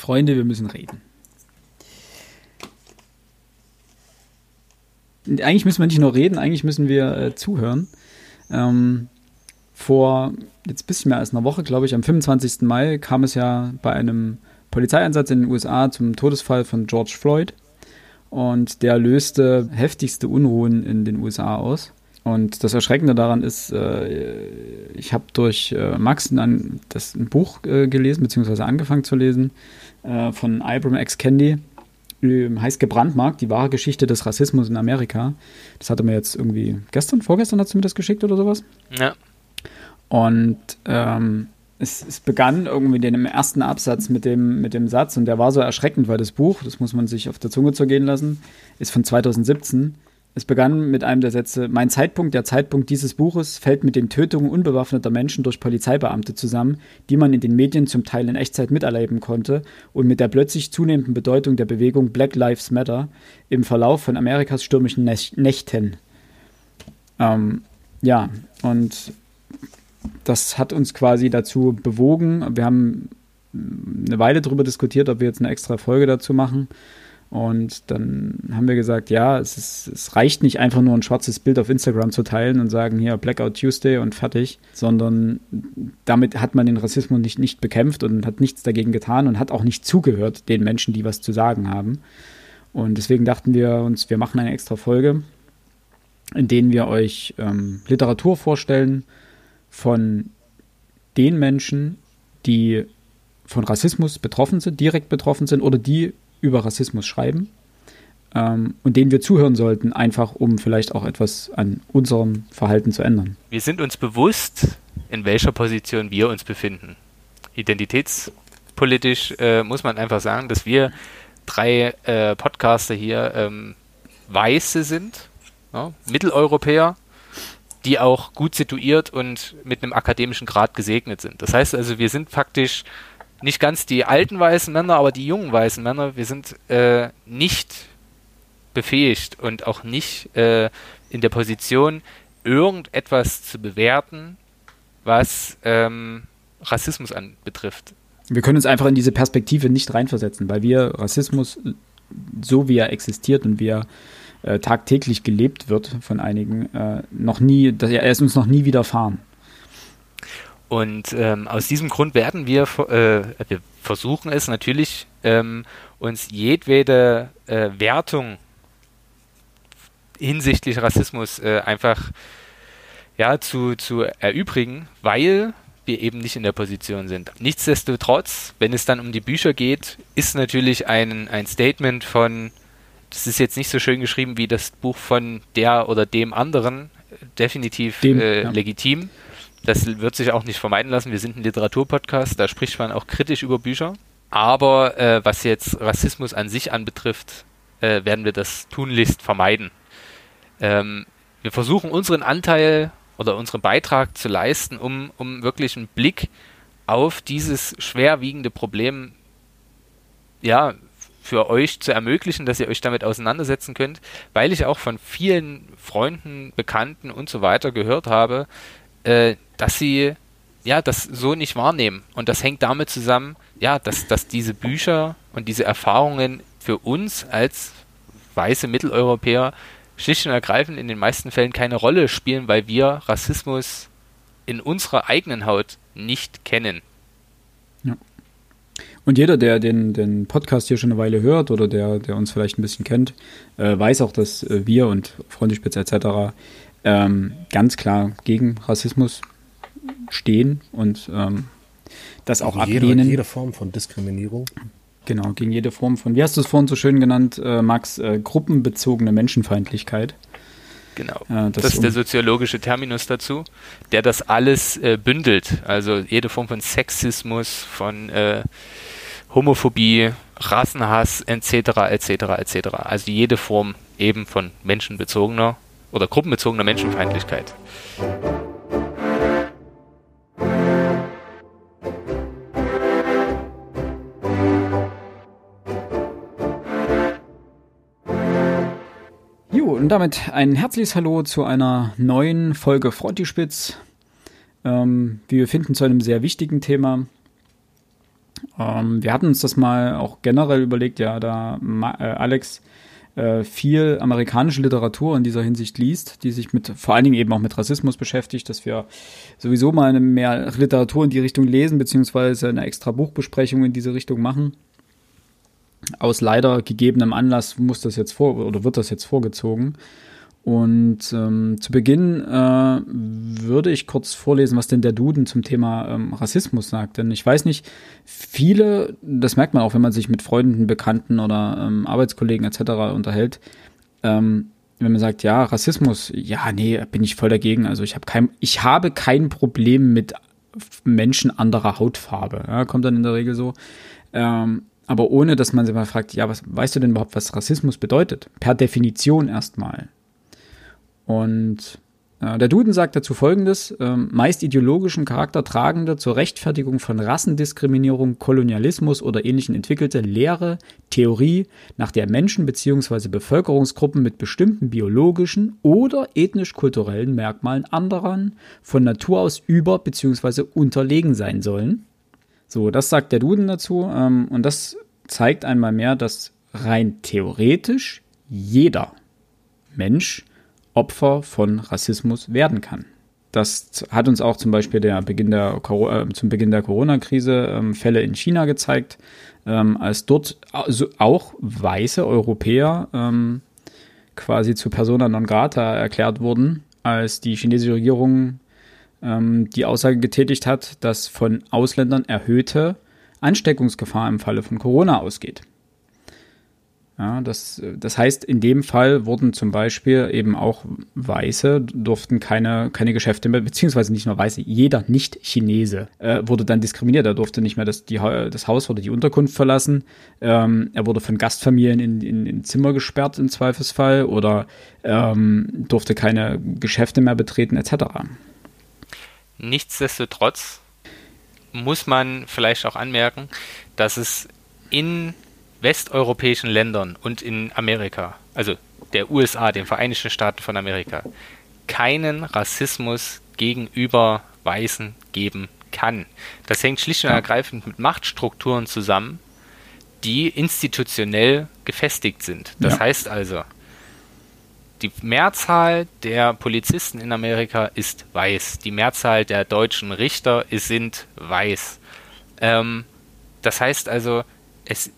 Freunde, wir müssen reden. Eigentlich müssen wir nicht nur reden, eigentlich müssen wir äh, zuhören. Ähm, vor jetzt ein bisschen mehr als einer Woche, glaube ich, am 25. Mai kam es ja bei einem Polizeieinsatz in den USA zum Todesfall von George Floyd. Und der löste heftigste Unruhen in den USA aus. Und das Erschreckende daran ist, äh, ich habe durch äh, Max ein, das, ein Buch äh, gelesen, beziehungsweise angefangen zu lesen, von Ibram X. Kendi, ähm, heißt Gebrandmarkt, die wahre Geschichte des Rassismus in Amerika. Das hat er mir jetzt irgendwie gestern, vorgestern hat sie mir das geschickt oder sowas. Ja. Und ähm, es, es, begann irgendwie den im ersten Absatz mit dem, mit dem Satz, und der war so erschreckend, weil das Buch, das muss man sich auf der Zunge zergehen lassen, ist von 2017 es begann mit einem der Sätze, mein Zeitpunkt, der Zeitpunkt dieses Buches, fällt mit den Tötungen unbewaffneter Menschen durch Polizeibeamte zusammen, die man in den Medien zum Teil in Echtzeit miterleben konnte, und mit der plötzlich zunehmenden Bedeutung der Bewegung Black Lives Matter im Verlauf von Amerikas stürmischen Nächten. Ähm, ja, und das hat uns quasi dazu bewogen. Wir haben eine Weile darüber diskutiert, ob wir jetzt eine extra Folge dazu machen. Und dann haben wir gesagt, ja, es, ist, es reicht nicht einfach nur ein schwarzes Bild auf Instagram zu teilen und sagen, hier Blackout Tuesday und fertig, sondern damit hat man den Rassismus nicht, nicht bekämpft und hat nichts dagegen getan und hat auch nicht zugehört den Menschen, die was zu sagen haben. Und deswegen dachten wir uns, wir machen eine extra Folge, in denen wir euch ähm, Literatur vorstellen von den Menschen, die von Rassismus betroffen sind, direkt betroffen sind oder die über Rassismus schreiben ähm, und denen wir zuhören sollten, einfach um vielleicht auch etwas an unserem Verhalten zu ändern. Wir sind uns bewusst, in welcher Position wir uns befinden. Identitätspolitisch äh, muss man einfach sagen, dass wir drei äh, Podcaster hier ähm, Weiße sind, ja, Mitteleuropäer, die auch gut situiert und mit einem akademischen Grad gesegnet sind. Das heißt also, wir sind faktisch nicht ganz die alten weißen Männer, aber die jungen weißen Männer, wir sind äh, nicht befähigt und auch nicht äh, in der Position, irgendetwas zu bewerten, was ähm, Rassismus anbetrifft. Wir können uns einfach in diese Perspektive nicht reinversetzen, weil wir Rassismus, so wie er existiert und wie er äh, tagtäglich gelebt wird von einigen, äh, noch nie, er ist uns noch nie widerfahren. Und ähm, aus diesem Grund werden wir, äh, wir versuchen es natürlich, ähm, uns jedwede äh, Wertung hinsichtlich Rassismus äh, einfach ja, zu, zu erübrigen, weil wir eben nicht in der Position sind. Nichtsdestotrotz, wenn es dann um die Bücher geht, ist natürlich ein, ein Statement von, das ist jetzt nicht so schön geschrieben wie das Buch von der oder dem anderen, definitiv dem, äh, ja. legitim. Das wird sich auch nicht vermeiden lassen. Wir sind ein Literaturpodcast, da spricht man auch kritisch über Bücher. Aber äh, was jetzt Rassismus an sich anbetrifft, äh, werden wir das tunlichst vermeiden. Ähm, wir versuchen unseren Anteil oder unseren Beitrag zu leisten, um, um wirklich einen Blick auf dieses schwerwiegende Problem ja, für euch zu ermöglichen, dass ihr euch damit auseinandersetzen könnt, weil ich auch von vielen Freunden, Bekannten und so weiter gehört habe, äh, dass sie ja das so nicht wahrnehmen. Und das hängt damit zusammen, ja, dass, dass diese Bücher und diese Erfahrungen für uns als weiße Mitteleuropäer schlicht und ergreifend in den meisten Fällen keine Rolle spielen, weil wir Rassismus in unserer eigenen Haut nicht kennen. Ja. Und jeder, der den, den Podcast hier schon eine Weile hört oder der, der uns vielleicht ein bisschen kennt, äh, weiß auch, dass äh, wir und Freundespitze etc. Ähm, ganz klar gegen Rassismus stehen und ähm, das auch jede, ablehnen. Jede Form von Diskriminierung. Genau, gegen jede Form von, wie hast du es vorhin so schön genannt, äh, Max, äh, gruppenbezogene Menschenfeindlichkeit. Genau. Äh, das, das, ist der soziologische Terminus dazu, der das alles äh, bündelt. Also jede Form von Sexismus, von äh, Homophobie, Rassenhass etc. etc. etc. Also jede Form eben von menschenbezogener oder gruppenbezogener Menschenfeindlichkeit. und damit ein herzliches Hallo zu einer neuen Folge Frontispitz. Ähm, wie wir finden, zu einem sehr wichtigen Thema. Ähm, wir hatten uns das mal auch generell überlegt, ja, da äh, Alex äh, viel amerikanische Literatur in dieser Hinsicht liest, die sich mit vor allen Dingen eben auch mit Rassismus beschäftigt, dass wir sowieso mal eine mehr Literatur in die Richtung lesen, beziehungsweise eine extra Buchbesprechung in diese Richtung machen. Aus leider gegebenem Anlass muss das jetzt vor oder wird das jetzt vorgezogen. Und ähm, zu Beginn äh, würde ich kurz vorlesen, was denn der Duden zum Thema ähm, Rassismus sagt. Denn ich weiß nicht, viele, das merkt man auch, wenn man sich mit Freunden, Bekannten oder ähm, Arbeitskollegen etc. unterhält, ähm, wenn man sagt, ja, Rassismus, ja, nee, bin ich voll dagegen. Also ich habe kein, ich habe kein Problem mit Menschen anderer Hautfarbe. Ja, kommt dann in der Regel so. Ähm, aber ohne, dass man sich mal fragt, ja, was weißt du denn überhaupt, was Rassismus bedeutet? Per Definition erstmal. Und äh, der Duden sagt dazu folgendes: äh, meist ideologischen Charakter tragende, zur Rechtfertigung von Rassendiskriminierung, Kolonialismus oder ähnlichen entwickelte Lehre, Theorie, nach der Menschen bzw. Bevölkerungsgruppen mit bestimmten biologischen oder ethnisch-kulturellen Merkmalen anderen von Natur aus über bzw. unterlegen sein sollen. So, das sagt der Duden dazu. Ähm, und das zeigt einmal mehr, dass rein theoretisch jeder Mensch Opfer von Rassismus werden kann. Das hat uns auch zum Beispiel der Beginn der, äh, zum Beginn der Corona-Krise ähm, Fälle in China gezeigt, ähm, als dort auch weiße Europäer ähm, quasi zu persona non grata erklärt wurden, als die chinesische Regierung die Aussage getätigt hat, dass von Ausländern erhöhte Ansteckungsgefahr im Falle von Corona ausgeht. Ja, das, das heißt, in dem Fall wurden zum Beispiel eben auch Weiße, durften keine, keine Geschäfte mehr, beziehungsweise nicht nur Weiße, jeder Nicht-Chinese äh, wurde dann diskriminiert. Er durfte nicht mehr das, die, das Haus oder die Unterkunft verlassen. Ähm, er wurde von Gastfamilien in, in, in Zimmer gesperrt im Zweifelsfall oder ähm, durfte keine Geschäfte mehr betreten etc. Nichtsdestotrotz muss man vielleicht auch anmerken, dass es in westeuropäischen Ländern und in Amerika, also der USA, den Vereinigten Staaten von Amerika, keinen Rassismus gegenüber Weißen geben kann. Das hängt schlicht und ergreifend mit Machtstrukturen zusammen, die institutionell gefestigt sind. Das ja. heißt also, die Mehrzahl der Polizisten in Amerika ist weiß. Die Mehrzahl der deutschen Richter sind weiß. Ähm, das heißt also, es,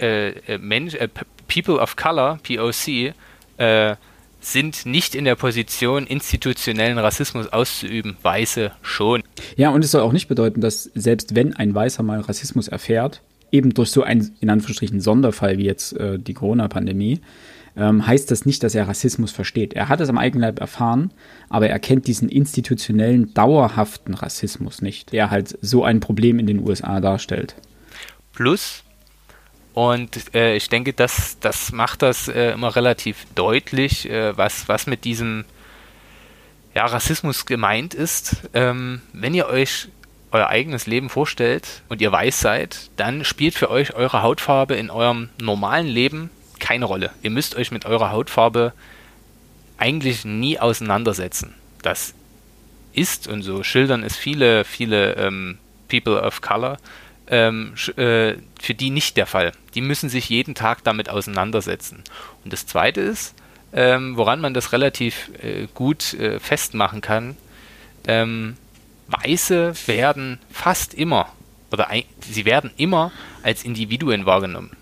äh, äh, Mensch, äh, People of Color, POC, äh, sind nicht in der Position, institutionellen Rassismus auszuüben. Weiße schon. Ja, und es soll auch nicht bedeuten, dass selbst wenn ein Weißer mal Rassismus erfährt, eben durch so einen, in Anführungsstrichen, Sonderfall wie jetzt äh, die Corona-Pandemie, ähm, heißt das nicht, dass er Rassismus versteht. Er hat es am eigenen Leib erfahren, aber er kennt diesen institutionellen, dauerhaften Rassismus nicht, der halt so ein Problem in den USA darstellt. Plus, und äh, ich denke, das, das macht das äh, immer relativ deutlich, äh, was, was mit diesem ja, Rassismus gemeint ist. Ähm, wenn ihr euch euer eigenes Leben vorstellt und ihr weiß seid, dann spielt für euch eure Hautfarbe in eurem normalen Leben keine Rolle. Ihr müsst euch mit eurer Hautfarbe eigentlich nie auseinandersetzen. Das ist, und so schildern es viele, viele ähm, People of Color, ähm, äh, für die nicht der Fall. Die müssen sich jeden Tag damit auseinandersetzen. Und das Zweite ist, ähm, woran man das relativ äh, gut äh, festmachen kann, ähm, Weiße werden fast immer, oder ein, sie werden immer als Individuen wahrgenommen.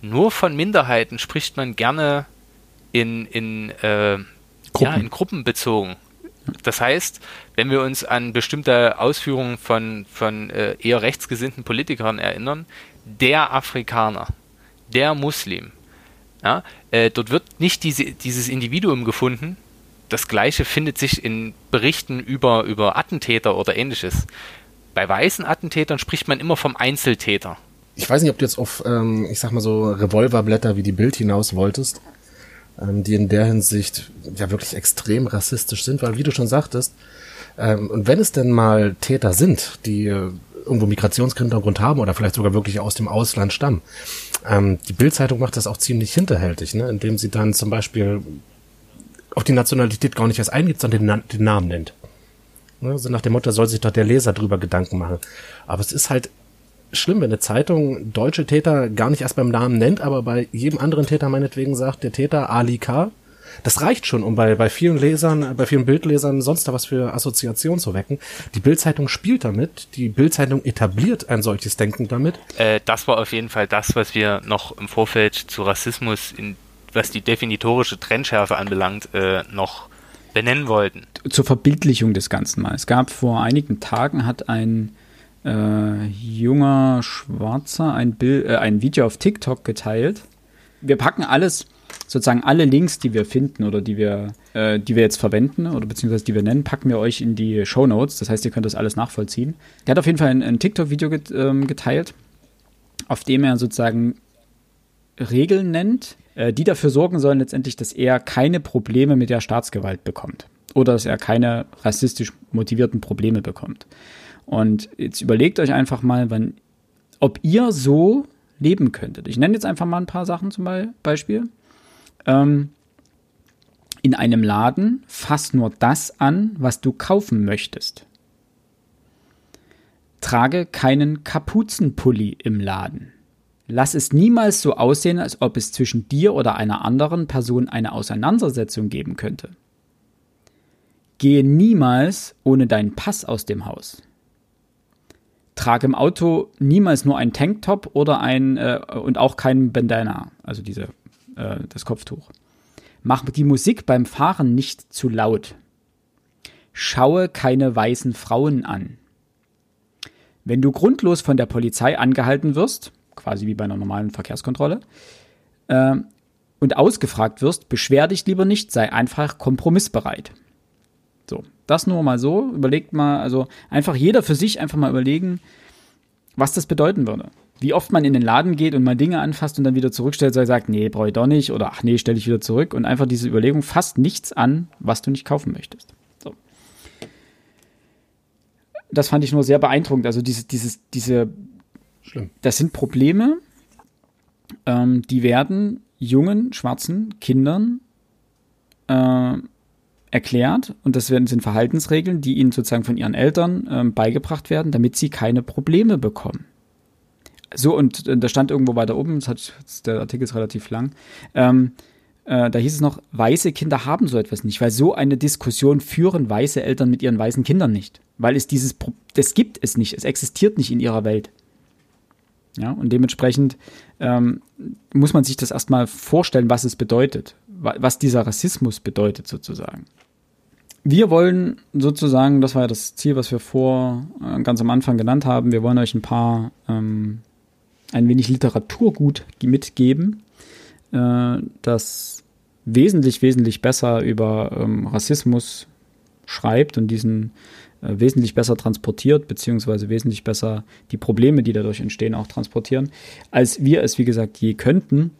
Nur von Minderheiten spricht man gerne in, in, äh, Gruppen. Ja, in Gruppen bezogen. Das heißt, wenn wir uns an bestimmte Ausführungen von, von äh, eher rechtsgesinnten Politikern erinnern, der Afrikaner, der Muslim, ja, äh, dort wird nicht diese, dieses Individuum gefunden. Das gleiche findet sich in Berichten über, über Attentäter oder ähnliches. Bei weißen Attentätern spricht man immer vom Einzeltäter. Ich weiß nicht, ob du jetzt auf, ähm, ich sag mal so, Revolverblätter wie die Bild hinaus wolltest ähm, die in der Hinsicht ja wirklich extrem rassistisch sind, weil wie du schon sagtest, ähm, und wenn es denn mal Täter sind, die äh, irgendwo Migrationshintergrund haben oder vielleicht sogar wirklich aus dem Ausland stammen, ähm, die Bildzeitung macht das auch ziemlich hinterhältig, ne, indem sie dann zum Beispiel auf die Nationalität gar nicht erst eingeht, sondern den, den Namen nennt. Ne, so nach dem Motto, soll sich doch der Leser drüber Gedanken machen. Aber es ist halt schlimm, wenn eine Zeitung deutsche Täter gar nicht erst beim Namen nennt, aber bei jedem anderen Täter meinetwegen sagt, der Täter Ali K. Das reicht schon, um bei, bei vielen Lesern, bei vielen Bildlesern sonst da was für Assoziationen zu wecken. Die Bildzeitung spielt damit, die Bildzeitung etabliert ein solches Denken damit. Äh, das war auf jeden Fall das, was wir noch im Vorfeld zu Rassismus, in, was die definitorische Trennschärfe anbelangt, äh, noch benennen wollten. Zur Verbildlichung des Ganzen mal. Es gab vor einigen Tagen hat ein äh, junger Schwarzer ein, Bild, äh, ein Video auf TikTok geteilt. Wir packen alles, sozusagen alle Links, die wir finden oder die wir, äh, die wir jetzt verwenden oder beziehungsweise die wir nennen, packen wir euch in die Show Notes. Das heißt, ihr könnt das alles nachvollziehen. Der hat auf jeden Fall ein, ein TikTok-Video ähm, geteilt, auf dem er sozusagen Regeln nennt, äh, die dafür sorgen sollen letztendlich, dass er keine Probleme mit der Staatsgewalt bekommt oder dass er keine rassistisch motivierten Probleme bekommt. Und jetzt überlegt euch einfach mal, wann, ob ihr so leben könntet. Ich nenne jetzt einfach mal ein paar Sachen zum Beispiel. Ähm, in einem Laden fass nur das an, was du kaufen möchtest. Trage keinen Kapuzenpulli im Laden. Lass es niemals so aussehen, als ob es zwischen dir oder einer anderen Person eine Auseinandersetzung geben könnte. Gehe niemals ohne deinen Pass aus dem Haus. Trage im Auto niemals nur ein Tanktop oder ein äh, und auch kein Bandana, also diese, äh, das Kopftuch. Mach die Musik beim Fahren nicht zu laut. Schaue keine weißen Frauen an. Wenn du grundlos von der Polizei angehalten wirst, quasi wie bei einer normalen Verkehrskontrolle, äh, und ausgefragt wirst, beschwer dich lieber nicht, sei einfach kompromissbereit. Das nur mal so. Überlegt mal, also einfach jeder für sich einfach mal überlegen, was das bedeuten würde. Wie oft man in den Laden geht und mal Dinge anfasst und dann wieder zurückstellt, so sagt, nee, brauche ich doch nicht oder ach nee, stelle ich wieder zurück und einfach diese Überlegung fasst nichts an, was du nicht kaufen möchtest. So. Das fand ich nur sehr beeindruckend. Also diese, dieses, diese Schlimm. Das sind Probleme, ähm, die werden jungen, schwarzen Kindern äh, erklärt und das sind Verhaltensregeln, die ihnen sozusagen von ihren Eltern ähm, beigebracht werden, damit sie keine Probleme bekommen. So, und äh, da stand irgendwo weiter oben, das hat, der Artikel ist relativ lang, ähm, äh, da hieß es noch, weiße Kinder haben so etwas nicht, weil so eine Diskussion führen weiße Eltern mit ihren weißen Kindern nicht. Weil es dieses, das gibt es nicht, es existiert nicht in ihrer Welt. Ja, und dementsprechend ähm, muss man sich das erstmal vorstellen, was es bedeutet, was dieser Rassismus bedeutet sozusagen. Wir wollen sozusagen, das war ja das Ziel, was wir vor äh, ganz am Anfang genannt haben, wir wollen euch ein paar, ähm, ein wenig Literaturgut mitgeben, äh, das wesentlich, wesentlich besser über ähm, Rassismus schreibt und diesen äh, wesentlich besser transportiert, beziehungsweise wesentlich besser die Probleme, die dadurch entstehen, auch transportieren, als wir es, wie gesagt, je könnten.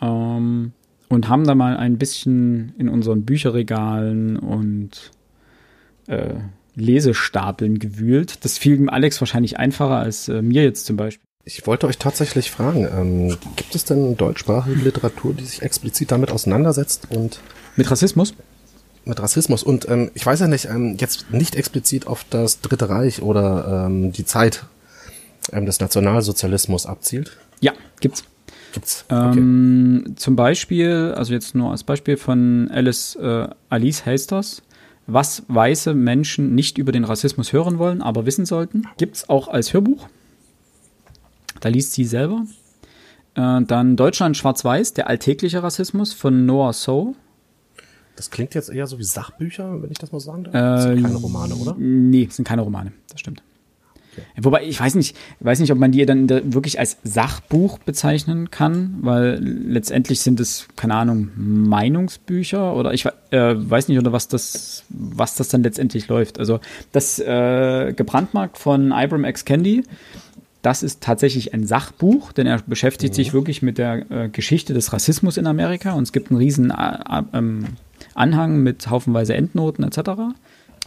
Ähm, und haben da mal ein bisschen in unseren Bücherregalen und äh, Lesestapeln gewühlt. Das fiel dem Alex wahrscheinlich einfacher als äh, mir jetzt zum Beispiel. Ich wollte euch tatsächlich fragen, ähm, gibt es denn deutschsprachige Literatur, die sich explizit damit auseinandersetzt und mit Rassismus? mit Rassismus. Und ähm, ich weiß ja nicht, ähm, jetzt nicht explizit auf das Dritte Reich oder ähm, die Zeit ähm, des Nationalsozialismus abzielt. Ja, gibt's. Gibt's. Okay. Ähm, zum Beispiel, also jetzt nur als Beispiel von Alice, äh, Alice Hasters, was weiße Menschen nicht über den Rassismus hören wollen, aber wissen sollten. Gibt's auch als Hörbuch. Da liest sie selber. Äh, dann Deutschland schwarz-weiß, der alltägliche Rassismus von Noah So. Das klingt jetzt eher so wie Sachbücher, wenn ich das mal sagen darf. Das sind keine Romane, oder? Nee, das sind keine Romane, das stimmt. Wobei, ich weiß nicht, weiß nicht, ob man die dann wirklich als Sachbuch bezeichnen kann, weil letztendlich sind es, keine Ahnung, Meinungsbücher oder ich äh, weiß nicht, oder was das, was das dann letztendlich läuft. Also das äh, gebrandmarkt von Ibram X. Candy, das ist tatsächlich ein Sachbuch, denn er beschäftigt mhm. sich wirklich mit der äh, Geschichte des Rassismus in Amerika und es gibt einen riesen äh, ähm, Anhang mit haufenweise Endnoten etc.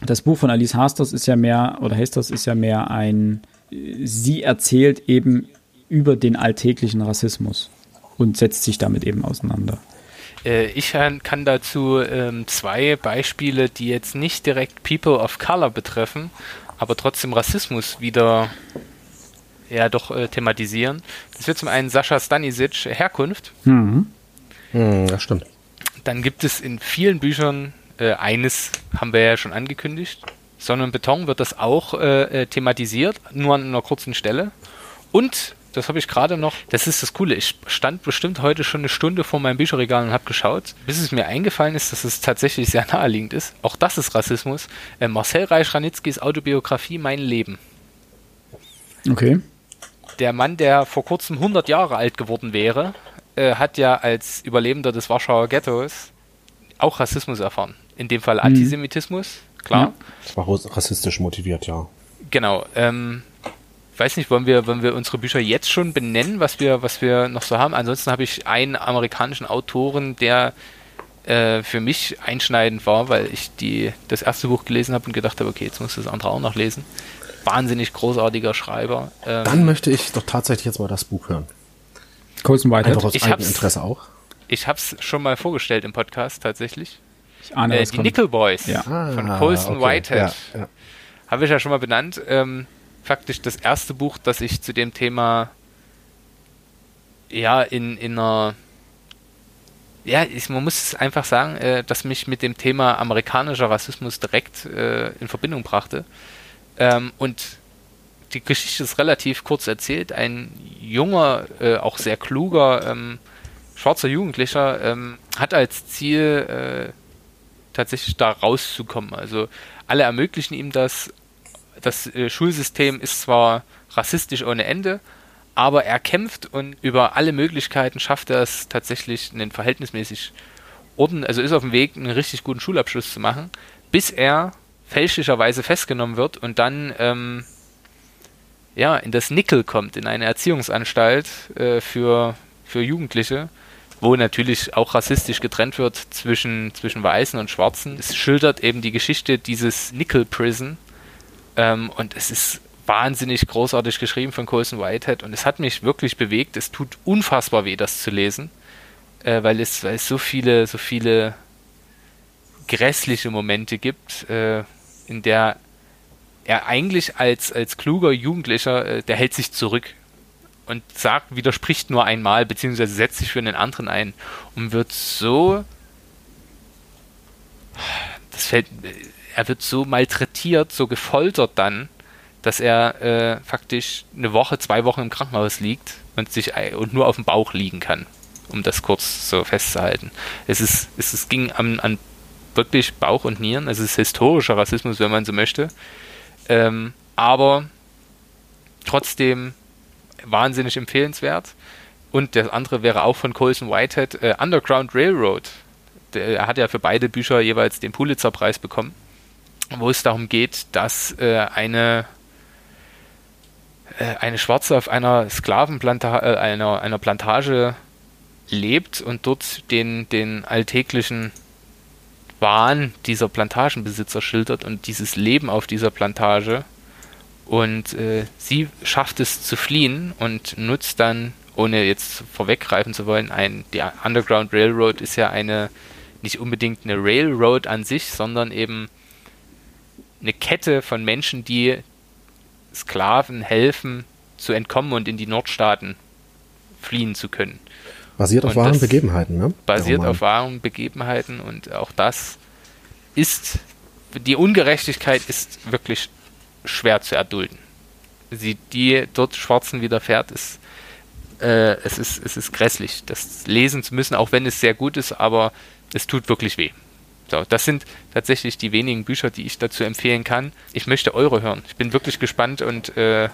Das Buch von Alice Hasters ist ja mehr, oder Hasters ist ja mehr ein, sie erzählt eben über den alltäglichen Rassismus und setzt sich damit eben auseinander. Äh, ich kann dazu ähm, zwei Beispiele, die jetzt nicht direkt People of Color betreffen, aber trotzdem Rassismus wieder ja doch äh, thematisieren. Das wird zum einen Sascha Stanisic Herkunft. Mhm. Hm, das stimmt. Dann gibt es in vielen Büchern äh, eines, haben wir ja schon angekündigt. Sonne und Beton wird das auch äh, äh, thematisiert, nur an einer kurzen Stelle. Und das habe ich gerade noch, das ist das Coole, ich stand bestimmt heute schon eine Stunde vor meinem Bücherregal und habe geschaut, bis es mir eingefallen ist, dass es tatsächlich sehr naheliegend ist. Auch das ist Rassismus. Äh, Marcel Reich-Ranitzkis Autobiografie Mein Leben. Okay. Der Mann, der vor kurzem 100 Jahre alt geworden wäre, äh, hat ja als Überlebender des Warschauer Ghettos auch Rassismus erfahren. In dem Fall Antisemitismus, klar. Ja. Das war rassistisch motiviert, ja. Genau. Ähm, weiß nicht, wollen wir, wollen wir unsere Bücher jetzt schon benennen, was wir, was wir noch so haben? Ansonsten habe ich einen amerikanischen Autoren, der äh, für mich einschneidend war, weil ich die, das erste Buch gelesen habe und gedacht habe, okay, jetzt muss das andere auch noch lesen. Wahnsinnig großartiger Schreiber. Ähm, Dann möchte ich doch tatsächlich jetzt mal das Buch hören. Colson Whitehead. Einfach aus Ich eigenem Interesse auch. ich habe es schon mal vorgestellt im Podcast tatsächlich. Ich ahne, Äh, die kommt. Nickel Boys Ja. von Ah, Colson okay. Whitehead. Ja, ja. Habe ich ja schon mal benannt. Ähm, faktisch das erste Buch, das ich zu dem Thema ja in, in einer ja, ich, man muss es einfach sagen, äh, dass mich mit dem Thema amerikanischer Rassismus direkt äh, in Verbindung brachte. Ähm, und die Geschichte ist relativ kurz erzählt. Ein junger, äh, auch sehr kluger, ähm, schwarzer Jugendlicher ähm, hat als Ziel äh, tatsächlich da rauszukommen. Also alle ermöglichen ihm das. Das äh, Schulsystem ist zwar rassistisch ohne Ende, aber er kämpft und über alle Möglichkeiten schafft er es tatsächlich einen verhältnismäßig Orden, also ist auf dem Weg, einen richtig guten Schulabschluss zu machen, bis er fälschlicherweise festgenommen wird und dann ähm, ja in das Nickel kommt, in eine Erziehungsanstalt äh, für, für Jugendliche, wo natürlich auch rassistisch getrennt wird zwischen, zwischen Weißen und Schwarzen. Es schildert eben die Geschichte dieses Nickel Prison ähm, und es ist wahnsinnig großartig geschrieben von Colson Whitehead und es hat mich wirklich bewegt. Es tut unfassbar weh, das zu lesen, äh, weil, es, weil es so viele, so viele grässliche Momente gibt, äh, in der er eigentlich als, als kluger Jugendlicher, äh, der hält sich zurück und sagt, widerspricht nur einmal, beziehungsweise setzt sich für einen anderen ein und wird so, das fällt, er wird so malträtiert, so gefoltert dann, dass er äh, faktisch eine Woche, zwei Wochen im Krankenhaus liegt und sich und nur auf dem Bauch liegen kann, um das kurz so festzuhalten. Es ist, es, es ging an, an wirklich Bauch und Nieren, es ist historischer Rassismus, wenn man so möchte. Ähm, aber trotzdem wahnsinnig empfehlenswert. Und das andere wäre auch von Colson Whitehead, äh, Underground Railroad. Er hat ja für beide Bücher jeweils den Pulitzer-Preis bekommen, wo es darum geht, dass äh, eine, äh, eine Schwarze auf einer Sklavenplantage, äh, einer, einer Plantage lebt und dort den, den alltäglichen Wahn dieser Plantagenbesitzer schildert und dieses Leben auf dieser Plantage. Und äh, sie schafft es zu fliehen und nutzt dann, ohne jetzt vorweggreifen zu wollen, ein, die Underground Railroad ist ja eine, nicht unbedingt eine Railroad an sich, sondern eben eine Kette von Menschen, die Sklaven helfen, zu entkommen und in die Nordstaaten fliehen zu können Basiert auf Und wahren Begebenheiten, ne? Basiert auf wahren Begebenheiten und auch das ist, die Ungerechtigkeit ist wirklich schwer zu erdulden. Sie, die dort Schwarzen widerfährt, ist, äh, es ist, es ist grässlich, das lesen zu müssen, auch wenn es sehr gut ist, aber es tut wirklich weh. So, das sind tatsächlich die wenigen Bücher, die ich dazu empfehlen kann. Ich möchte eure hören. Ich bin wirklich gespannt und äh,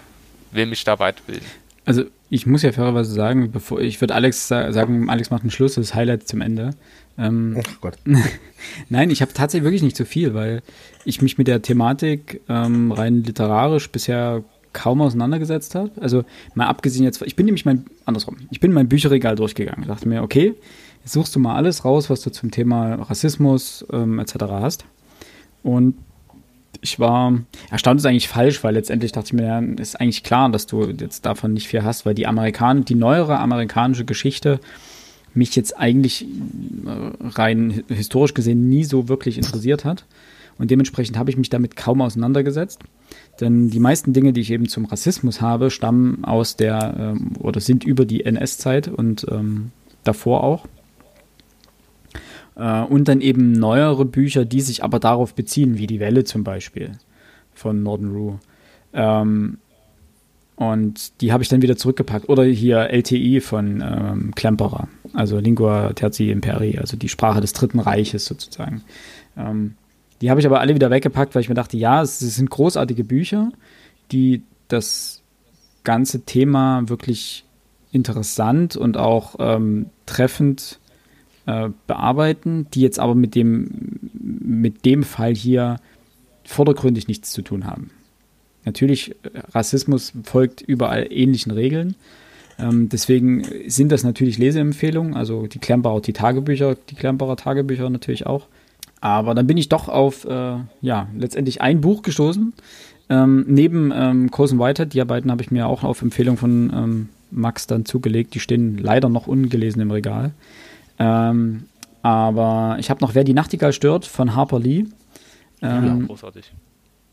will mich da weiterbilden. Also ich muss ja fairerweise sagen, bevor ich würde Alex sa- sagen, Alex macht einen Schluss, das Highlight zum Ende. Ähm, Ach Gott. Nein, ich habe tatsächlich wirklich nicht so viel, weil ich mich mit der Thematik ähm, rein literarisch bisher kaum auseinandergesetzt habe. Also mal abgesehen jetzt, ich bin nämlich mein, andersrum, ich bin mein Bücherregal durchgegangen. Ich dachte mir, okay, jetzt suchst du mal alles raus, was du zum Thema Rassismus ähm, etc. hast. Und ich war, erstaunt ist eigentlich falsch, weil letztendlich dachte ich mir, ja, ist eigentlich klar, dass du jetzt davon nicht viel hast, weil die Amerikaner, die neuere amerikanische Geschichte mich jetzt eigentlich äh, rein hi- historisch gesehen nie so wirklich interessiert hat. Und dementsprechend habe ich mich damit kaum auseinandergesetzt. Denn die meisten Dinge, die ich eben zum Rassismus habe, stammen aus der ähm, oder sind über die NS-Zeit und ähm, davor auch. Äh, und dann eben neuere Bücher, die sich aber darauf beziehen, wie Die Welle zum Beispiel von Northern Rue. Ähm, und die habe ich dann wieder zurückgepackt. Oder hier LTI von ähm, Klemperer, also Lingua Terzi Imperi, also die Sprache des Dritten Reiches sozusagen. Ähm, die habe ich aber alle wieder weggepackt, weil ich mir dachte, ja, es, es sind großartige Bücher, die das ganze Thema wirklich interessant und auch ähm, treffend äh, bearbeiten, die jetzt aber mit dem, mit dem Fall hier vordergründig nichts zu tun haben. Natürlich, äh, Rassismus folgt überall ähnlichen Regeln. Ähm, deswegen sind das natürlich Leseempfehlungen, also die Klemperer, die Tagebücher, die Klemperer Tagebücher natürlich auch. Aber dann bin ich doch auf, äh, ja, letztendlich ein Buch gestoßen. Ähm, neben ähm, Cosen Whitehead, die beiden habe ich mir auch auf Empfehlung von ähm, Max dann zugelegt. Die stehen leider noch ungelesen im Regal. Ähm, aber ich habe noch Wer die Nachtigall stört von Harper Lee. Ähm, ja, großartig.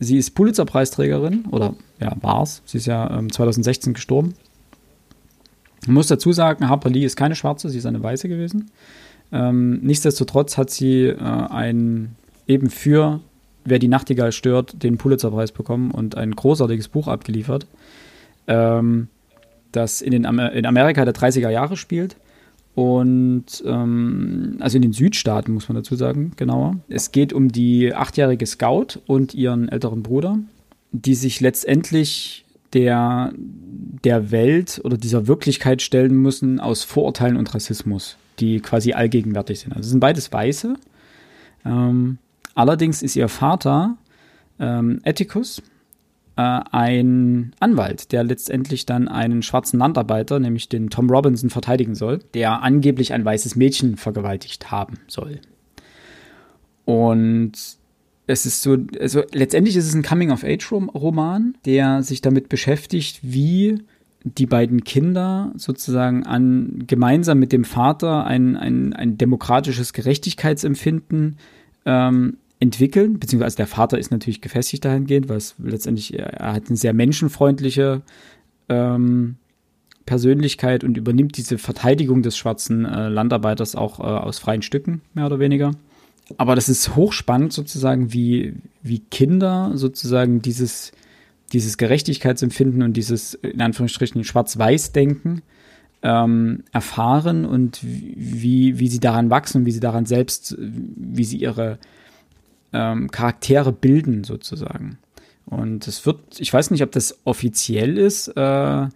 Sie ist Pulitzer-Preisträgerin oder ja, war's. Sie ist ja ähm, 2016 gestorben. Ich muss dazu sagen, Harper Lee ist keine Schwarze, sie ist eine Weiße gewesen. Ähm, nichtsdestotrotz hat sie äh, ein eben für Wer die Nachtigall stört, den Pulitzer-Preis bekommen und ein großartiges Buch abgeliefert, ähm, das in, den Amer in Amerika der 30er Jahre spielt und ähm, also in den Südstaaten muss man dazu sagen, genauer. Es geht um die achtjährige Scout und ihren älteren Bruder, die sich letztendlich der, der Welt oder dieser Wirklichkeit stellen müssen aus Vorurteilen und Rassismus, die quasi allgegenwärtig sind. Also sind beides Weiße. Ähm, allerdings ist ihr Vater ähm, Atticus, äh, ein Anwalt, der letztendlich dann einen schwarzen Landarbeiter, nämlich den Tom Robinson, verteidigen soll, der angeblich ein weißes Mädchen vergewaltigt haben soll. Und es ist so, also letztendlich ist es ein Coming-of-Age-Roman, der sich damit beschäftigt, wie die beiden Kinder sozusagen an gemeinsam mit dem Vater ein, ein, ein demokratisches Gerechtigkeitsempfinden ähm, entwickeln, beziehungsweise der Vater ist natürlich gefestigt dahingehend, weil es letztendlich, er hat eine sehr menschenfreundliche ähm, Persönlichkeit und übernimmt diese Verteidigung des schwarzen äh, Landarbeiters auch äh, aus freien Stücken, mehr oder weniger. Aber das ist hochspannend sozusagen, wie, wie Kinder sozusagen dieses, dieses Gerechtigkeitsempfinden und dieses, in Anführungsstrichen, Schwarz-Weiß-Denken ähm, erfahren und wie, wie sie daran wachsen wie sie daran selbst, wie sie ihre ähm, Charaktere bilden sozusagen. Und es wird, ich weiß nicht, ob das offiziell ist, äh,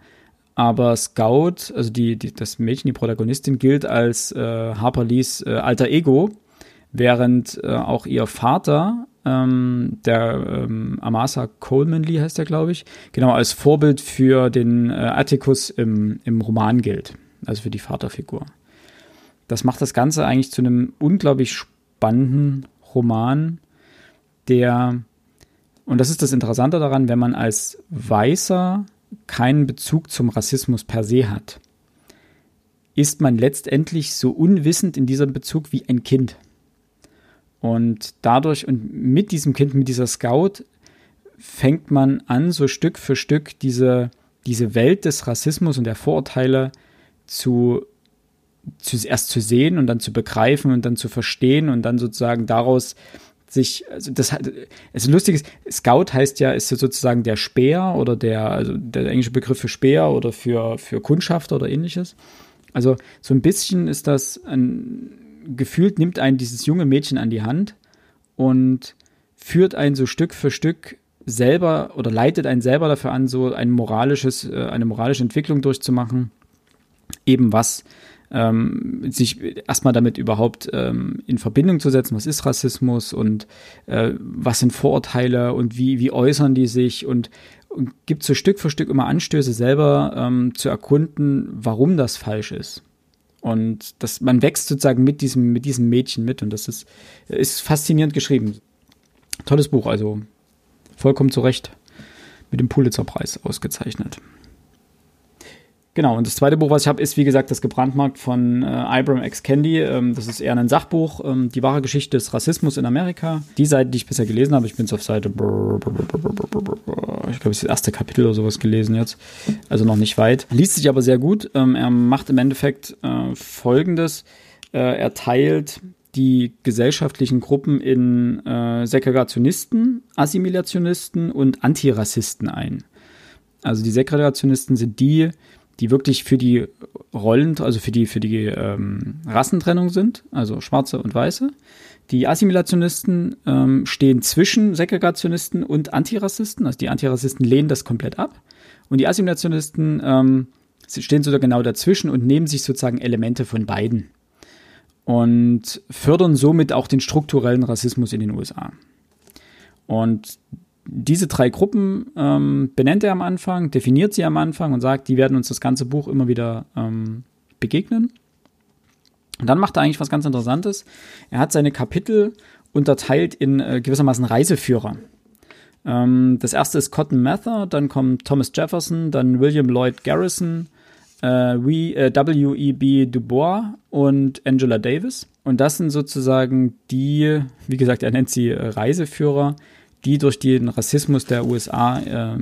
aber Scout, also die, die, das Mädchen, die Protagonistin, gilt als äh, Harper Lees äh, alter Ego, während äh, auch ihr Vater, ähm, der ähm, Amasa Coleman Lee heißt er, glaube ich, genau als Vorbild für den äh, Atticus im, im Roman gilt, also für die Vaterfigur. Das macht das Ganze eigentlich zu einem unglaublich spannenden Roman, der, und das ist das Interessante daran, wenn man als Weißer keinen Bezug zum Rassismus per se hat, ist man letztendlich so unwissend in diesem Bezug wie ein Kind. Und dadurch und mit diesem Kind, mit dieser Scout, fängt man an, so Stück für Stück diese, diese Welt des Rassismus und der Vorurteile zu, zu erst zu sehen und dann zu begreifen und dann zu verstehen und dann sozusagen daraus sich, also das also lustig Scout heißt ja, ist sozusagen der Speer oder der, also der englische Begriff für Speer oder für, für Kundschafter oder ähnliches. Also so ein bisschen ist das ein, gefühlt nimmt einen dieses junge Mädchen an die Hand und führt einen so Stück für Stück selber oder leitet einen selber dafür an, so ein moralisches, äh, eine moralische Entwicklung durchzumachen, eben was ähm, sich erstmal damit überhaupt ähm, in Verbindung zu setzen, was ist Rassismus und äh, was sind Vorurteile und wie, wie äußern die sich und, und gibt so Stück für Stück immer Anstöße selber ähm, zu erkunden, warum das falsch ist. Und das, man wächst sozusagen mit diesem, mit diesem Mädchen mit und das ist, ist faszinierend geschrieben. Tolles Buch, also vollkommen zu Recht mit dem Pulitzer-Preis ausgezeichnet. Genau, und das zweite Buch, was ich habe, ist wie gesagt das Gebrandmarkt von äh, Ibram X. Kendi. Ähm, das ist eher ein Sachbuch, ähm, die wahre Geschichte des Rassismus in Amerika. Die Seite, die ich bisher gelesen habe, ich bin jetzt auf Seite, ich glaube, ist das erste Kapitel oder sowas gelesen jetzt, also noch nicht weit. Liest sich aber sehr gut. Ähm, er macht im Endeffekt äh, Folgendes. Äh, er teilt die gesellschaftlichen Gruppen in äh, Segregationisten, Assimilationisten und Antirassisten ein. Also die Segregationisten sind die, die wirklich für die Rollen, also für die, für die ähm, Rassentrennung sind, also Schwarze und Weiße. Die Assimilationisten ähm, stehen zwischen Segregationisten und Antirassisten. Also die Antirassisten lehnen das komplett ab. Und die Assimilationisten ähm, stehen sogar genau dazwischen und nehmen sich sozusagen Elemente von beiden. Und fördern somit auch den strukturellen Rassismus in den USA. Und diese drei Gruppen ähm, benennt er am Anfang, definiert sie am Anfang und sagt, die werden uns das ganze Buch immer wieder ähm, begegnen. Und dann macht er eigentlich was ganz Interessantes. Er hat seine Kapitel unterteilt in äh, gewissermaßen Reiseführer. Ähm, das erste ist Cotton Mather, dann kommt Thomas Jefferson, dann William Lloyd Garrison, äh, äh, W.E.B. Du Bois und Angela Davis. Und das sind sozusagen die, wie gesagt, er nennt sie äh, Reiseführer, die durch den Rassismus der USA äh,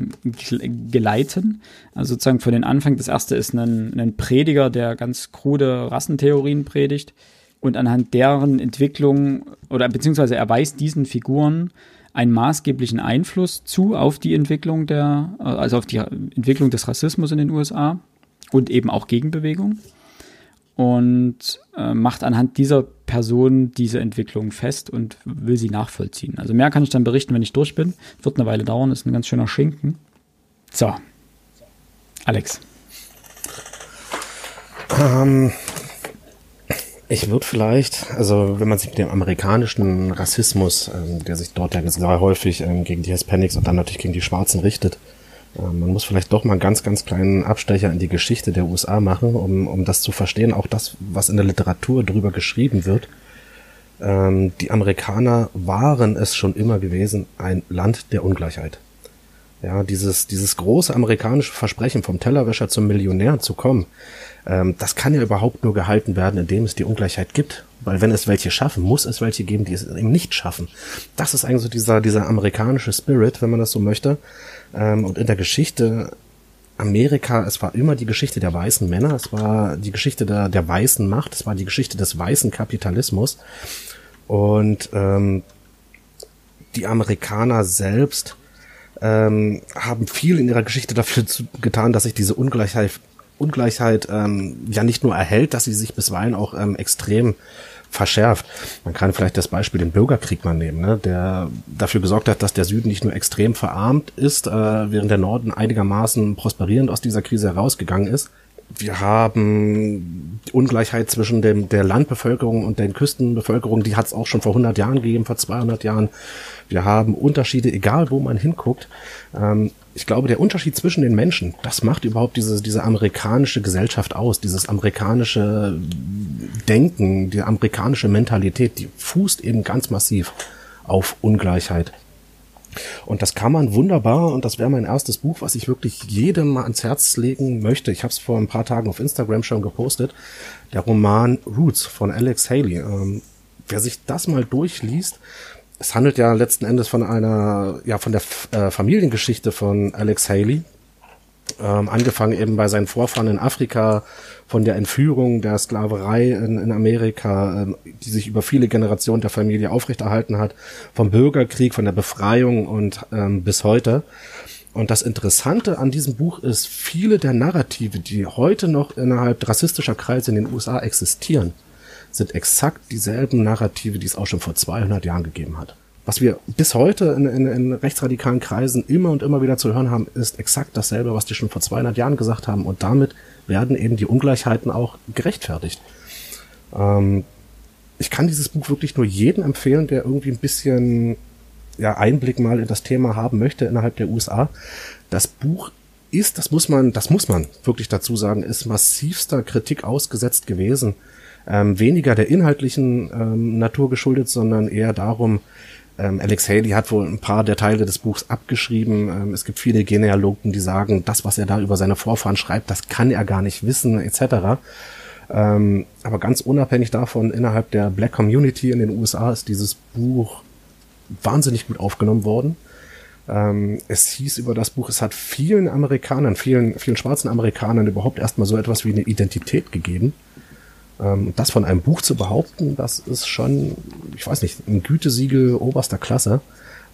geleiten. Also sozusagen von den Anfang. Das erste ist ein, ein Prediger, der ganz krude Rassentheorien predigt. Und anhand deren Entwicklung oder beziehungsweise er weist diesen Figuren einen maßgeblichen Einfluss zu auf die Entwicklung der, also auf die Entwicklung des Rassismus in den USA und eben auch Gegenbewegung und äh, macht anhand dieser Person diese Entwicklung fest und will sie nachvollziehen. Also mehr kann ich dann berichten, wenn ich durch bin. Wird eine Weile dauern, ist ein ganz schöner Schinken. So. Alex. Ähm, ich würde vielleicht, also wenn man sich mit dem amerikanischen Rassismus, ähm, der sich dort ja sehr häufig ähm, gegen die Hispanics und dann natürlich gegen die Schwarzen richtet, man muss vielleicht doch mal einen ganz, ganz kleinen Abstecher in die Geschichte der USA machen, um, um das zu verstehen. Auch das, was in der Literatur drüber geschrieben wird. Ähm, die Amerikaner waren es schon immer gewesen, ein Land der Ungleichheit. Ja, dieses, dieses große amerikanische Versprechen, vom Tellerwäscher zum Millionär zu kommen, ähm, das kann ja überhaupt nur gehalten werden, indem es die Ungleichheit gibt. Weil wenn es welche schaffen, muss es welche geben, die es eben nicht schaffen. Das ist eigentlich so dieser, dieser amerikanische Spirit, wenn man das so möchte. Ähm, und in der Geschichte Amerika, es war immer die Geschichte der weißen Männer, es war die Geschichte der, der weißen Macht, es war die Geschichte des weißen Kapitalismus. Und ähm, die Amerikaner selbst ähm, haben viel in ihrer Geschichte dafür zu, getan, dass sich diese Ungleichheit, Ungleichheit ähm, ja nicht nur erhält, dass sie sich bisweilen auch ähm, extrem verschärft. Man kann vielleicht das Beispiel den Bürgerkrieg mal nehmen, ne, der dafür gesorgt hat, dass der Süden nicht nur extrem verarmt ist, äh, während der Norden einigermaßen prosperierend aus dieser Krise herausgegangen ist. Wir haben Ungleichheit zwischen dem, der Landbevölkerung und der Küstenbevölkerung, die hat es auch schon vor 100 Jahren gegeben, vor 200 Jahren. Wir haben Unterschiede, egal wo man hinguckt. Ähm, ich glaube, der Unterschied zwischen den Menschen, das macht überhaupt diese, diese amerikanische Gesellschaft aus, dieses amerikanische Denken, die amerikanische Mentalität, die fußt eben ganz massiv auf Ungleichheit. Und das kann man wunderbar, und das wäre mein erstes Buch, was ich wirklich jedem mal ans Herz legen möchte. Ich habe es vor ein paar Tagen auf Instagram schon gepostet. Der Roman Roots von Alex Haley. Ähm, wer sich das mal durchliest, es handelt ja letzten Endes von einer, ja, von der äh, Familiengeschichte von Alex Haley. Ähm, angefangen eben bei seinen Vorfahren in Afrika, von der Entführung, der Sklaverei in, in Amerika, ähm, die sich über viele Generationen der Familie aufrechterhalten hat, vom Bürgerkrieg, von der Befreiung und ähm, bis heute. Und das Interessante an diesem Buch ist, viele der Narrative, die heute noch innerhalb rassistischer Kreise in den USA existieren, sind exakt dieselben Narrative, die es auch schon vor 200 Jahren gegeben hat. Was wir bis heute in, in, in rechtsradikalen Kreisen immer und immer wieder zu hören haben, ist exakt dasselbe, was die schon vor 200 Jahren gesagt haben. Und damit werden eben die Ungleichheiten auch gerechtfertigt. Ähm, ich kann dieses Buch wirklich nur jedem empfehlen, der irgendwie ein bisschen ja, Einblick mal in das Thema haben möchte innerhalb der USA. Das Buch ist, das muss man, das muss man wirklich dazu sagen, ist massivster Kritik ausgesetzt gewesen ähm, weniger der inhaltlichen ähm, Natur geschuldet, sondern eher darum, Ähm, Alex Haley hat wohl ein paar der Teile des Buchs abgeschrieben. Ähm, es gibt viele Genealogen, die sagen, das, was er da über seine Vorfahren schreibt, das kann er gar nicht wissen, etc. Ähm, aber ganz unabhängig davon, innerhalb der Black Community in den USA ist dieses Buch wahnsinnig gut aufgenommen worden. Ähm, es hieß über das Buch, es hat vielen Amerikanern, vielen, vielen schwarzen Amerikanern überhaupt erstmal so etwas wie eine Identität gegeben. Ähm, das von einem Buch zu behaupten, das ist schon, ich weiß nicht, ein Gütesiegel oberster Klasse,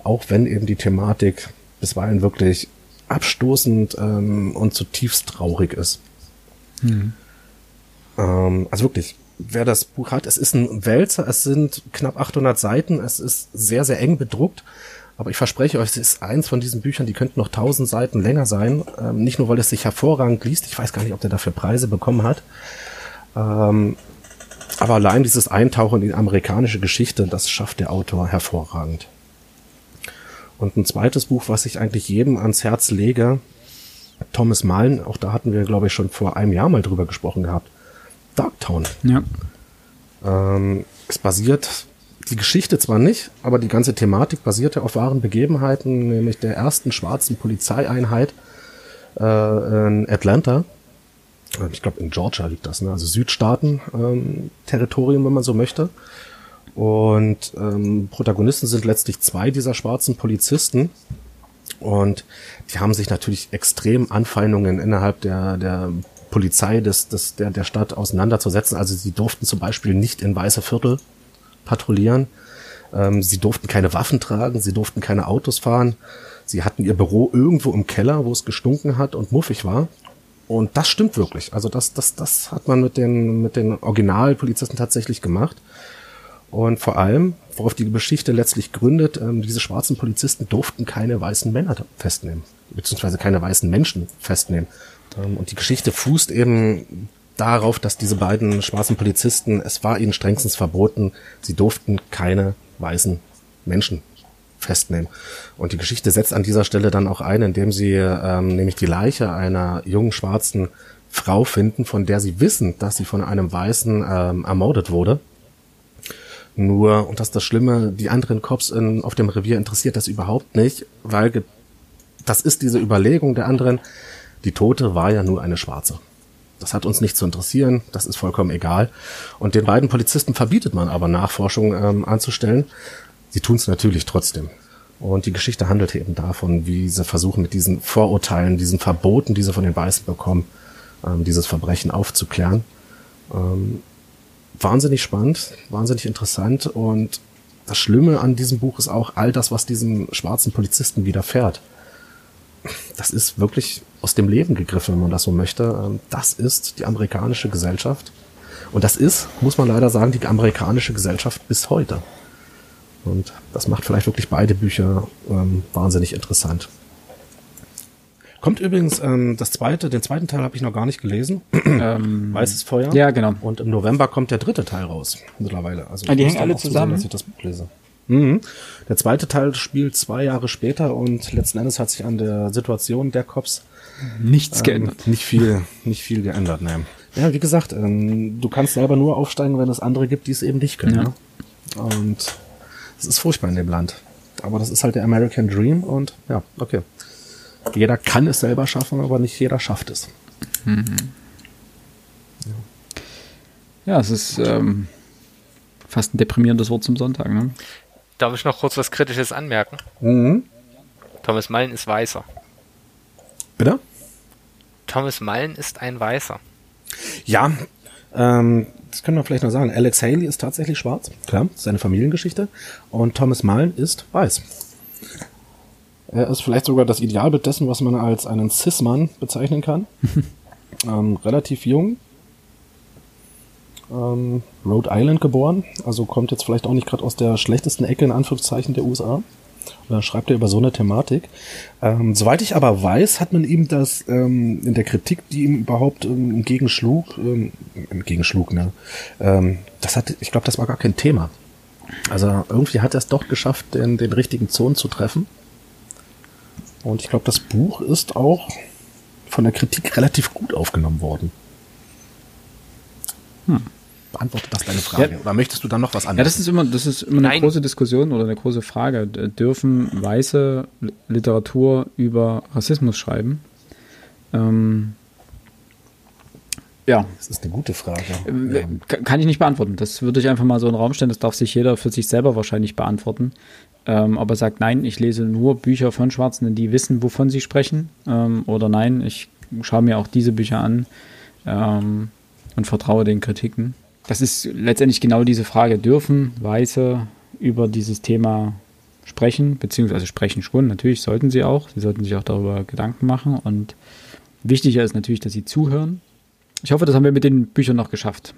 auch wenn eben die Thematik bisweilen wirklich abstoßend ähm, und zutiefst traurig ist. Mhm. Ähm, also wirklich, wer das Buch hat, es ist ein Wälzer, es sind knapp 800 Seiten, es ist sehr, sehr eng bedruckt. Aber ich verspreche euch, es ist eins von diesen Büchern, die könnten noch 1000 Seiten länger sein. Ähm, nicht nur, weil es sich hervorragend liest. Ich weiß gar nicht, ob der dafür Preise bekommen hat. Ähm, aber allein dieses Eintauchen in die amerikanische Geschichte, das schafft der Autor hervorragend. Und ein zweites Buch, was ich eigentlich jedem ans Herz lege, Thomas Malen, auch da hatten wir, glaube ich, schon vor einem Jahr mal drüber gesprochen gehabt. Darktown. Ja. Ähm, es basiert, die Geschichte zwar nicht, aber die ganze Thematik basierte auf wahren Begebenheiten, nämlich der ersten schwarzen Polizeieinheit äh, in Atlanta ich glaube in Georgia liegt das, ne? also Südstaaten ähm, wenn man so möchte. Und ähm, Protagonisten sind letztlich zwei dieser schwarzen Polizisten. Und die haben sich natürlich extrem Anfeindungen innerhalb der, der Polizei des, des, der, der Stadt auseinanderzusetzen. Also sie durften zum Beispiel nicht in weiße Viertel patrouillieren. Ähm, sie durften keine Waffen tragen, sie durften keine Autos fahren. Sie hatten ihr Büro irgendwo im Keller, wo es gestunken hat und muffig war. Und das stimmt wirklich. Also das, das, das hat man mit den, mit den Originalpolizisten tatsächlich gemacht. Und vor allem, worauf die Geschichte letztlich gründet, ähm, diese schwarzen Polizisten durften keine weißen Männer festnehmen, beziehungsweise keine weißen Menschen festnehmen. Ähm, und die Geschichte fußt eben darauf, dass diese beiden schwarzen Polizisten, es war ihnen strengstens verboten, sie durften keine weißen Menschen festnehmen. Und die Geschichte setzt an dieser Stelle dann auch ein, indem sie ähm, nämlich die Leiche einer jungen schwarzen Frau finden, von der sie wissen, dass sie von einem Weißen ähm, ermordet wurde. Nur, und das ist das Schlimme, die anderen Cops in, auf dem Revier interessiert das überhaupt nicht, weil das ist diese Überlegung der anderen, die Tote war ja nur eine Schwarze. Das hat uns nicht zu interessieren, das ist vollkommen egal. Und den beiden Polizisten verbietet man aber Nachforschung ähm, anzustellen, Sie tun es natürlich trotzdem. Und die Geschichte handelte eben davon, wie sie versuchen, mit diesen Vorurteilen, diesen Verboten, die sie von den Weißen bekommen, ähm, dieses Verbrechen aufzuklären. Ähm, wahnsinnig spannend, wahnsinnig interessant und das Schlimme an diesem Buch ist auch all das, was diesem schwarzen Polizisten widerfährt. Das ist wirklich aus dem Leben gegriffen, wenn man das so möchte. Ähm, das ist die amerikanische Gesellschaft. Und das ist, muss man leider sagen, die amerikanische Gesellschaft bis heute. Und das macht vielleicht wirklich beide Bücher ähm, wahnsinnig interessant. Kommt übrigens ähm, das zweite, den zweiten Teil habe ich noch gar nicht gelesen. Ähm, Weißes Feuer. Ja, genau. Und im November kommt der dritte Teil raus mittlerweile. Also ah, die hängen alle zusammen. Dass ich das Buch lese. Mhm. Der zweite Teil spielt zwei Jahre später und letzten Endes hat sich an der Situation der Cops nichts ähm, geändert. Nicht viel, nicht viel geändert. Ne. Ja, wie gesagt, ähm, du kannst selber nur aufsteigen, wenn es andere gibt, die es eben nicht können. Ja. Ne? Und es ist furchtbar in dem Land. Aber das ist halt der American Dream und ja, okay. Jeder kann es selber schaffen, aber nicht jeder schafft es. Mhm. Ja. ja, es ist ähm, fast ein deprimierendes Wort zum Sonntag. Ne? Darf ich noch kurz was Kritisches anmerken? Mhm. Thomas Mullen ist Weißer. Bitte? Thomas Mullen ist ein Weißer. Ja, ähm, das können wir vielleicht noch sagen. Alex Haley ist tatsächlich schwarz, klar, seine Familiengeschichte. Und Thomas Mullen ist weiß. Er ist vielleicht sogar das Idealbild dessen, was man als einen Cis-Mann bezeichnen kann. ähm, relativ jung. Ähm, Rhode Island geboren, also kommt jetzt vielleicht auch nicht gerade aus der schlechtesten Ecke in Anführungszeichen der USA. Und dann schreibt er über so eine Thematik. Ähm, soweit ich aber weiß, hat man ihm das ähm, in der Kritik, die ihm überhaupt ähm, entgegenschlug, ähm, entgegenschlug, ne? Ähm, das hat, ich glaube, das war gar kein Thema. Also irgendwie hat er es doch geschafft, den, den richtigen Zonen zu treffen. Und ich glaube, das Buch ist auch von der Kritik relativ gut aufgenommen worden. Hm. Beantwortet das deine Frage? Ja. Oder möchtest du dann noch was anderes? Ja, das ist immer, das ist immer eine Nein. große Diskussion oder eine große Frage. Dürfen Weiße Literatur über Rassismus schreiben? Ähm, ja. Das ist eine gute Frage. Äh, kann ich nicht beantworten. Das würde ich einfach mal so in den Raum stellen. Das darf sich jeder für sich selber wahrscheinlich beantworten. Ähm, ob er sagt, nein, ich lese nur Bücher von Schwarzen, die wissen, wovon sie sprechen. Ähm, oder nein, ich schaue mir auch diese Bücher an ähm, und vertraue den Kritiken. Das ist letztendlich genau diese Frage. Dürfen Weiße über dieses Thema sprechen, beziehungsweise sprechen schon, natürlich sollten sie auch. Sie sollten sich auch darüber Gedanken machen. Und wichtiger ist natürlich, dass sie zuhören ich hoffe, das haben wir mit den Büchern noch geschafft.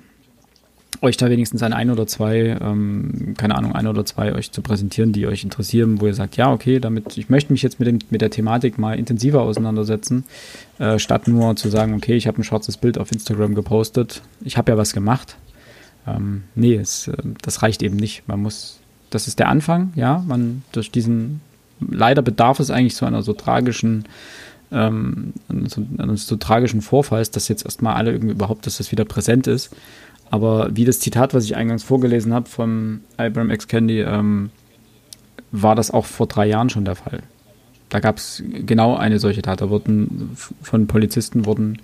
Euch da wenigstens ein, ein oder zwei, ähm, keine Ahnung, ein oder zwei euch zu präsentieren, die euch interessieren, wo ihr sagt, ja, okay, damit, ich möchte mich jetzt mit, dem, mit der Thematik mal intensiver auseinandersetzen, äh, statt nur zu sagen, okay, ich habe ein schwarzes Bild auf Instagram gepostet, ich habe ja was gemacht. Ähm, nee, es, äh, das reicht eben nicht. Man muss, das ist der Anfang, ja, man durch diesen, leider bedarf es eigentlich so einer so tragischen ähm, eines so tragischen Vorfalls, dass jetzt erstmal alle irgendwie überhaupt, dass das wieder präsent ist. Aber wie das Zitat, was ich eingangs vorgelesen habe vom Abraham X. Candy, ähm, war das auch vor drei Jahren schon der Fall. Da gab es genau eine solche Tat. Da wurden von Polizisten wurden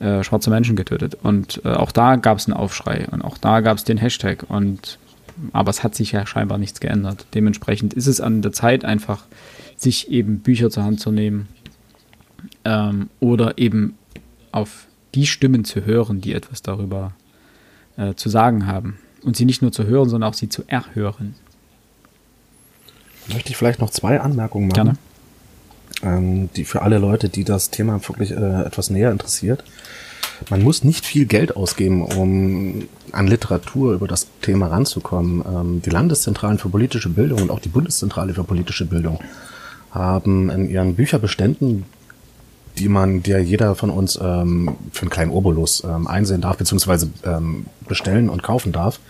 äh, schwarze Menschen getötet. Und äh, auch da gab es einen Aufschrei und auch da gab es den Hashtag. Und aber es hat sich ja scheinbar nichts geändert. Dementsprechend ist es an der Zeit, einfach sich eben Bücher zur Hand zu nehmen ähm, oder eben auf die Stimmen zu hören, die etwas darüber äh, zu sagen haben. Und sie nicht nur zu hören, sondern auch sie zu erhören. Möchte ich vielleicht noch zwei Anmerkungen machen. Gerne. Ähm, die für alle Leute, die das Thema wirklich äh, etwas näher interessiert. Man muss nicht viel Geld ausgeben, um an Literatur über das Thema ranzukommen. Ähm, die Landeszentralen für politische Bildung und auch die Bundeszentrale für politische Bildung haben in ihren Bücherbeständen die man, der jeder von uns ähm, für einen kleinen Obolus ähm, einsehen darf, beziehungsweise ähm, bestellen und kaufen darf,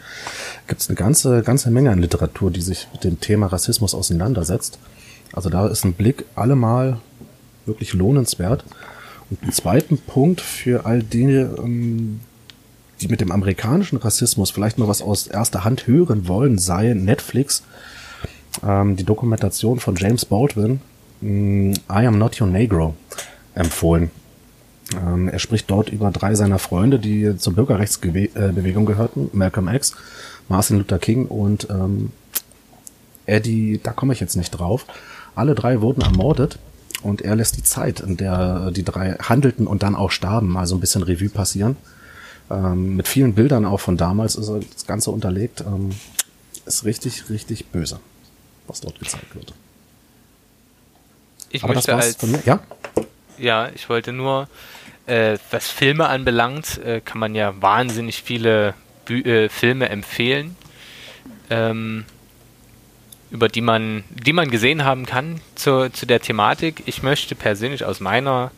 gibt es eine ganze, ganze Menge an Literatur, die sich mit dem Thema Rassismus auseinandersetzt. Also da ist ein Blick allemal wirklich lohnenswert. Und einen zweiten Punkt für all die, ähm, die mit dem amerikanischen Rassismus vielleicht mal was aus erster Hand hören wollen, sei Netflix, ähm, die Dokumentation von James Baldwin, mm, I Am Not Your Negro empfohlen. Ähm, er spricht dort über drei seiner Freunde, die zur Bürgerrechtsbewegung gehörten, Malcolm X, Martin Luther King und Eddie, da komme ich jetzt nicht drauf. Alle drei wurden ermordet und er lässt die Zeit, in der die drei handelten und dann auch starben, mal so ein bisschen Revue passieren. Ähm, mit vielen Bildern auch von damals ist das Ganze unterlegt. Ähm, ist richtig, richtig böse, was dort gezeigt wird. Ich Aber möchte als, von mir. Ja? ja, ich wollte nur, äh, was Filme anbelangt, äh, kann man ja wahnsinnig viele Bü äh, Filme empfehlen, ähm, über die man, die man gesehen haben kann zu, zu der Thematik. Ich möchte persönlich aus meiner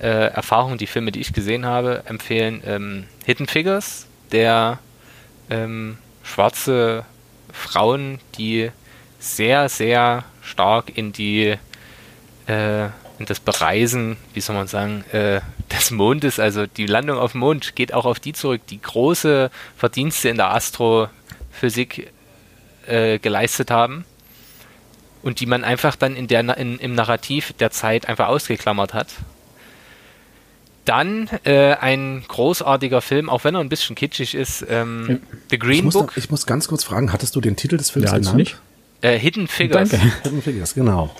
äh, Erfahrung, die Filme, die ich gesehen habe, empfehlen ähm, Hidden Figures, der ähm, schwarze Frauen, die sehr, sehr stark in die äh, und das Bereisen, wie soll man sagen, äh, des Mondes, also die Landung auf dem Mond, geht auch auf die zurück, die große Verdienste in der Astrophysik äh, geleistet haben und die man einfach dann in der, in, im Narrativ der Zeit einfach ausgeklammert hat. Dann äh, ein großartiger Film, auch wenn er ein bisschen kitschig ist, ähm, The Green ich muss Book. Da, ich muss ganz kurz fragen, hattest du den Titel des Films ja, genannt? Nicht? Äh, Hidden Figures. Danke. Hidden Figures, genau.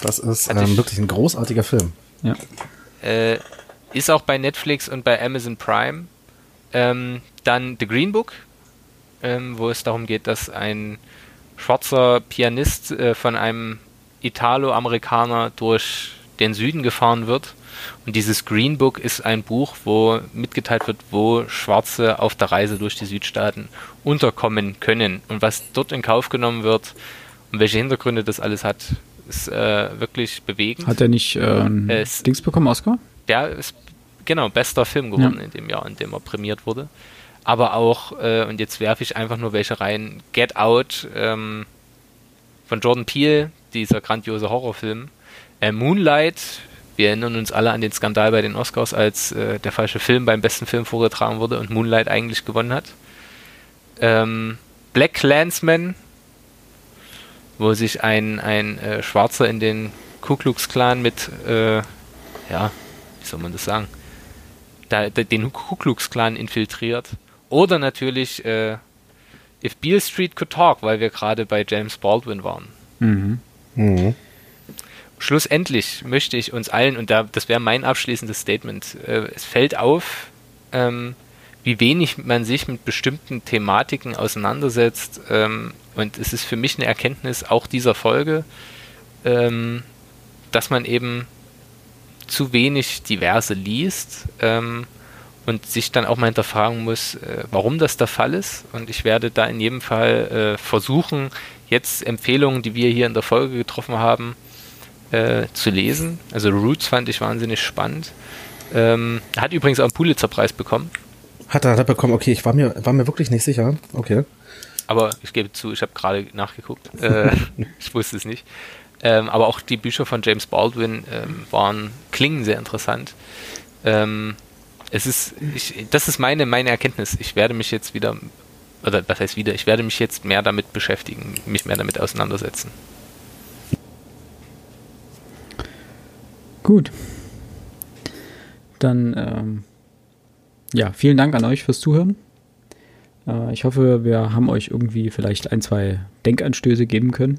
Das ist ähm, wirklich ein großartiger Film. Ja. Äh, ist auch bei Netflix und bei Amazon Prime. Ähm, dann The Green Book, ähm, wo es darum geht, dass ein schwarzer Pianist äh, von einem Italo-Amerikaner durch den Süden gefahren wird. Und dieses Green Book ist ein Buch, wo mitgeteilt wird, wo Schwarze auf der Reise durch die Südstaaten unterkommen können und was dort in Kauf genommen wird, und welche Hintergründe das alles hat, ist äh, wirklich bewegend. Hat er nicht äh, äh, Dings bekommen, Oscar? Der ist, genau, bester Film geworden ja. in dem Jahr, in dem er prämiert wurde. Aber auch, äh, und jetzt werfe ich einfach nur welche rein, Get Out ähm, von Jordan Peele, dieser grandiose Horrorfilm. Äh, Moonlight, Wir erinnern uns alle an den Skandal bei den Oscars, als äh, der falsche Film beim besten Film vorgetragen wurde und Moonlight eigentlich gewonnen hat. Ähm, Black Clansman, wo sich ein, ein äh, Schwarzer in den Ku Klux Klan mit, äh, ja, wie soll man das sagen, da, da, den Ku Klux Klan infiltriert. Oder natürlich äh, If Beale Street Could Talk, weil wir gerade bei James Baldwin waren. Mhm. Mhm. Schlussendlich möchte ich uns allen, und da, das wäre mein abschließendes Statement, äh, es fällt auf, ähm, wie wenig man sich mit bestimmten Thematiken auseinandersetzt. Ähm, und es ist für mich eine Erkenntnis auch dieser Folge, ähm, dass man eben zu wenig diverse liest ähm, und sich dann auch mal hinterfragen muss, äh, warum das der Fall ist. Und ich werde da in jedem Fall äh, versuchen, jetzt Empfehlungen, die wir hier in der Folge getroffen haben, äh, zu lesen. Also Roots fand ich wahnsinnig spannend. Ähm, hat übrigens auch einen Pulitzer-Preis bekommen. Hat er, hat er bekommen, okay, ich war mir, war mir wirklich nicht sicher. Okay. Aber ich gebe zu, ich habe gerade nachgeguckt. Ich wusste es nicht. Ähm, aber auch die Bücher von James Baldwin ähm, waren, klingen sehr interessant. Ähm, es ist, ich, das ist meine, meine Erkenntnis. Ich werde mich jetzt wieder, oder was heißt wieder, ich werde mich jetzt mehr damit beschäftigen, mich mehr damit auseinandersetzen. Gut. Dann, ähm, ja, vielen Dank an euch fürs Zuhören. Äh, ich hoffe, wir haben euch irgendwie vielleicht ein, zwei Denkanstöße geben können.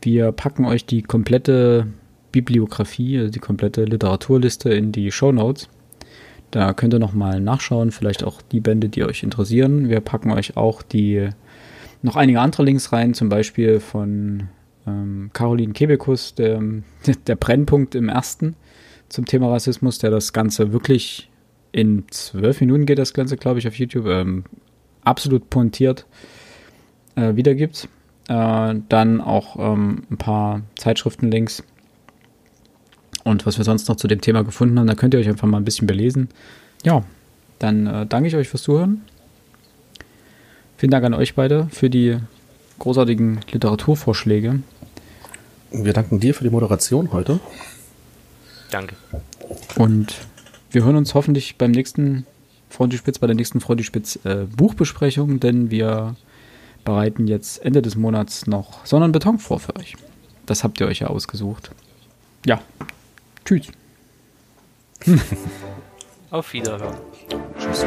Wir packen euch die komplette Bibliografie, also die komplette Literaturliste in die Show Notes. Da könnt ihr nochmal nachschauen, vielleicht auch die Bände, die euch interessieren. Wir packen euch auch die noch einige andere Links rein, zum Beispiel von ähm, Caroline Kebekus, der, der Brennpunkt im ersten zum Thema Rassismus, der das Ganze wirklich in zwölf Minuten geht das Ganze, glaube ich, auf YouTube, ähm, absolut pointiert äh, wiedergibt. Äh, dann auch ähm, ein paar Zeitschriftenlinks und was wir sonst noch zu dem Thema gefunden haben. Da könnt ihr euch einfach mal ein bisschen belesen. Ja, dann äh, danke ich euch fürs Zuhören. Vielen Dank an euch beide für die großartigen Literaturvorschläge. Wir danken dir für die Moderation heute. Danke. Und wir hören uns hoffentlich beim nächsten Frontispitz, bei der nächsten Frontispitz äh, Buchbesprechung, denn wir bereiten jetzt Ende des Monats noch Sonne und Beton vor für euch. Das habt ihr euch ja ausgesucht. Ja. Tschüss. Auf Wiederhören. Tschüss.